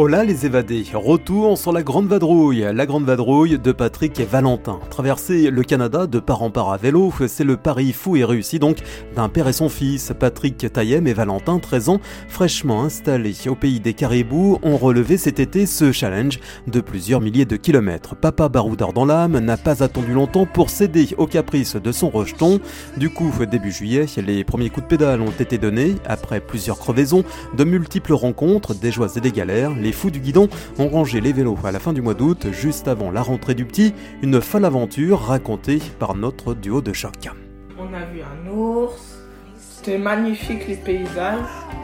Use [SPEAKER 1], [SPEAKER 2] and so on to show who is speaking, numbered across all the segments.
[SPEAKER 1] Hola les évadés, retour sur la Grande Vadrouille, la Grande Vadrouille de Patrick et Valentin. Traverser le Canada de part en part à vélo, c'est le pari fou et réussi donc d'un père et son fils. Patrick Taillem et Valentin, 13 ans, fraîchement installés au pays des Caribous, ont relevé cet été ce challenge de plusieurs milliers de kilomètres. Papa baroudard dans l'âme n'a pas attendu longtemps pour céder aux caprices de son rejeton. Du coup, début juillet, les premiers coups de pédale ont été donnés après plusieurs crevaisons, de multiples rencontres, des joies et des galères fous du guidon ont rangé les vélos à la fin du mois d'août, juste avant la rentrée du petit, une folle aventure racontée par notre duo de choc.
[SPEAKER 2] On a vu un ours, c'était magnifique les paysages,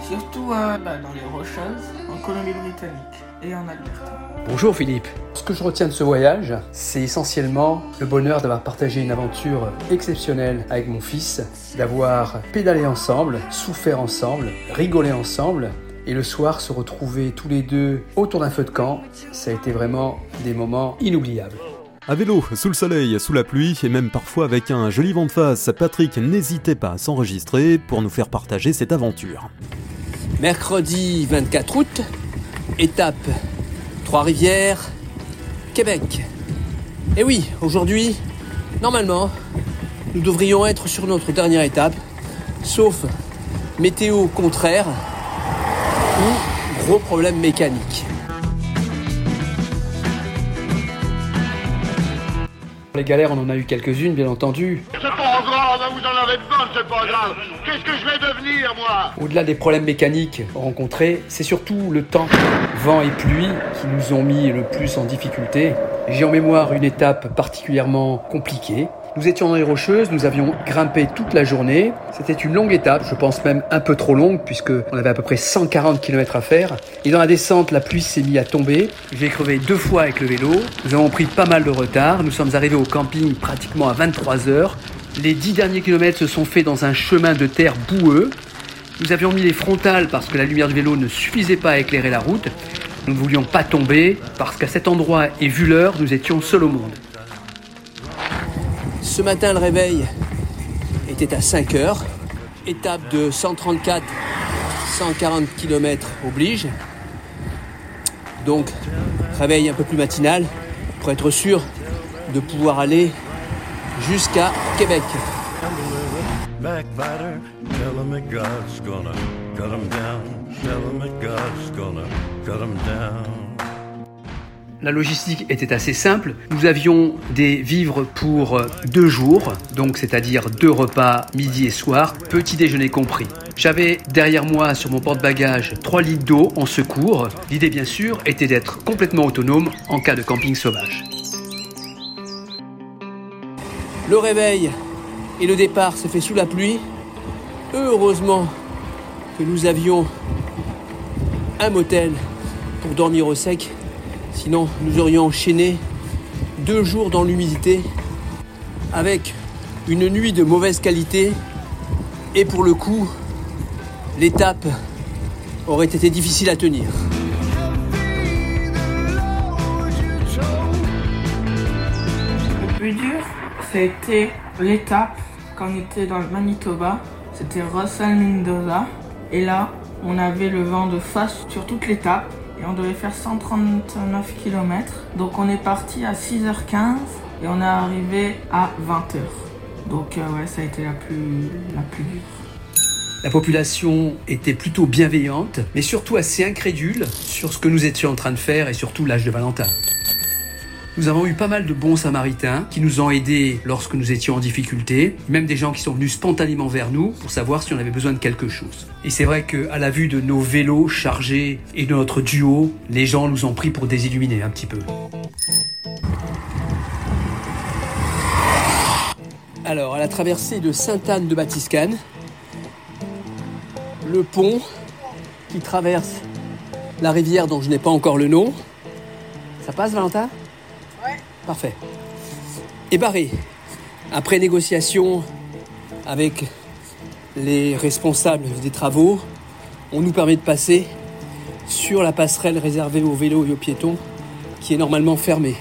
[SPEAKER 2] surtout euh, bah, dans les Rocheuses, en Colombie-Britannique et en Alberta.
[SPEAKER 3] Bonjour Philippe. Ce que je retiens de ce voyage, c'est essentiellement le bonheur d'avoir partagé une aventure exceptionnelle avec mon fils, d'avoir pédalé ensemble, souffert ensemble, rigolé ensemble et le soir, se retrouver tous les deux autour d'un feu de camp, ça a été vraiment des moments inoubliables.
[SPEAKER 1] À vélo, sous le soleil, sous la pluie et même parfois avec un joli vent de face, Patrick n'hésitait pas à s'enregistrer pour nous faire partager cette aventure.
[SPEAKER 3] Mercredi 24 août, étape Trois-Rivières, Québec. Et oui, aujourd'hui, normalement, nous devrions être sur notre dernière étape, sauf météo contraire, ou gros problème mécanique. Les galères, on en a eu quelques-unes, bien entendu.
[SPEAKER 4] C'est pas grave, vous en avez besoin, c'est pas grave. Qu'est-ce que je vais devenir, moi?
[SPEAKER 3] Au-delà des problèmes mécaniques rencontrés, c'est surtout le temps, vent et pluie qui nous ont mis le plus en difficulté. J'ai en mémoire une étape particulièrement compliquée, nous étions dans les Rocheuses, nous avions grimpé toute la journée. C'était une longue étape, je pense même un peu trop longue, puisque on avait à peu près 140 km à faire. Et dans la descente, la pluie s'est mise à tomber. J'ai crevé deux fois avec le vélo. Nous avons pris pas mal de retard. Nous sommes arrivés au camping pratiquement à 23 heures. Les dix derniers kilomètres se sont faits dans un chemin de terre boueux. Nous avions mis les frontales parce que la lumière du vélo ne suffisait pas à éclairer la route. Nous ne voulions pas tomber parce qu'à cet endroit et vu l'heure, nous étions seuls au monde. Ce matin, le réveil était à 5 heures. Étape de 134, 140 km oblige. Donc, réveil un peu plus matinal pour être sûr de pouvoir aller jusqu'à Québec. La logistique était assez simple. Nous avions des vivres pour deux jours, donc c'est-à-dire deux repas midi et soir, petit déjeuner compris. J'avais derrière moi sur mon porte-bagages 3 litres d'eau en secours. L'idée bien sûr était d'être complètement autonome en cas de camping sauvage. Le réveil et le départ se fait sous la pluie. Heureusement que nous avions un motel pour dormir au sec Sinon, nous aurions enchaîné deux jours dans l'humidité avec une nuit de mauvaise qualité et pour le coup, l'étape aurait été difficile à tenir.
[SPEAKER 2] Le plus dur, c'était l'étape quand on était dans le Manitoba. C'était Russell Mendoza. Et là, on avait le vent de face sur toute l'étape et on devait faire 139 km. Donc on est parti à 6h15 et on est arrivé à 20h. Donc euh, ouais, ça a été la plus, la plus dure.
[SPEAKER 3] La population était plutôt bienveillante, mais surtout assez incrédule sur ce que nous étions en train de faire et surtout l'âge de Valentin. Nous avons eu pas mal de bons samaritains qui nous ont aidés lorsque nous étions en difficulté, même des gens qui sont venus spontanément vers nous pour savoir si on avait besoin de quelque chose. Et c'est vrai qu'à la vue de nos vélos chargés et de notre duo, les gens nous ont pris pour des illuminés un petit peu. Alors, à la traversée de Sainte-Anne de Batiscane, le pont qui traverse la rivière dont je n'ai pas encore le nom. Ça passe, Valentin? Parfait. Et barré. Après négociation avec les responsables des travaux, on nous permet de passer sur la passerelle réservée aux vélos et aux piétons qui est normalement fermée.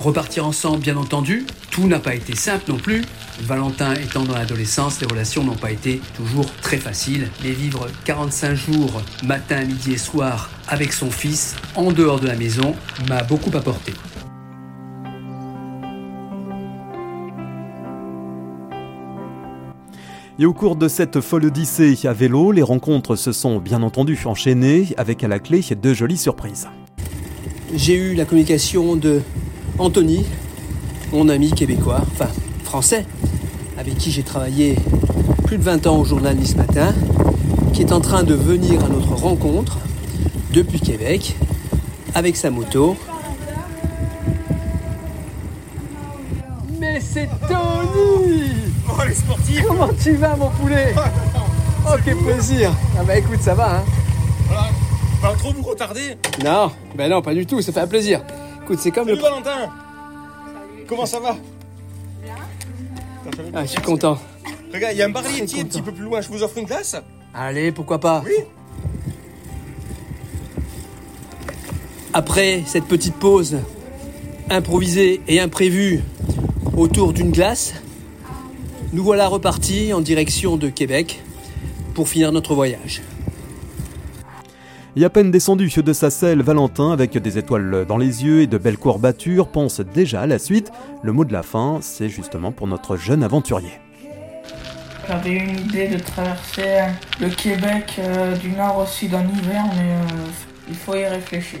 [SPEAKER 5] Repartir ensemble, bien entendu, tout n'a pas été simple non plus. Valentin étant dans l'adolescence, les relations n'ont pas été toujours très faciles. Mais vivre 45 jours, matin, midi et soir, avec son fils, en dehors de la maison, m'a beaucoup apporté.
[SPEAKER 1] Et au cours de cette folle odyssée à vélo, les rencontres se sont bien entendu enchaînées avec à la clé de jolies surprises.
[SPEAKER 3] J'ai eu la communication de Anthony, mon ami québécois, enfin français, avec qui j'ai travaillé plus de 20 ans au journal Nice Matin, qui est en train de venir à notre rencontre depuis Québec avec sa moto. Mais c'est Tony!
[SPEAKER 6] Oh les sportifs!
[SPEAKER 3] Comment tu vas mon poulet? Oh quel plaisir! Ah bah écoute ça va hein.
[SPEAKER 6] Voilà. Pas trop vous retarder?
[SPEAKER 3] Non, ben non pas du tout, ça fait un plaisir. Écoute c'est comme
[SPEAKER 6] Salut
[SPEAKER 3] le...
[SPEAKER 6] Valentin Comment ça va
[SPEAKER 3] Ah je suis content.
[SPEAKER 6] Regarde, il y a un bar
[SPEAKER 3] Très
[SPEAKER 6] laitier un petit peu plus loin, je vous offre une glace.
[SPEAKER 3] Allez, pourquoi pas
[SPEAKER 6] Oui.
[SPEAKER 3] Après cette petite pause improvisée et imprévue autour d'une glace, nous voilà repartis en direction de Québec pour finir notre voyage.
[SPEAKER 1] Et à peine descendu de sa selle, Valentin, avec des étoiles dans les yeux et de belles courbatures, pense déjà à la suite. Le mot de la fin, c'est justement pour notre jeune aventurier.
[SPEAKER 2] J'avais une idée de traverser le Québec euh, du nord au sud en hiver, mais euh, il faut y réfléchir.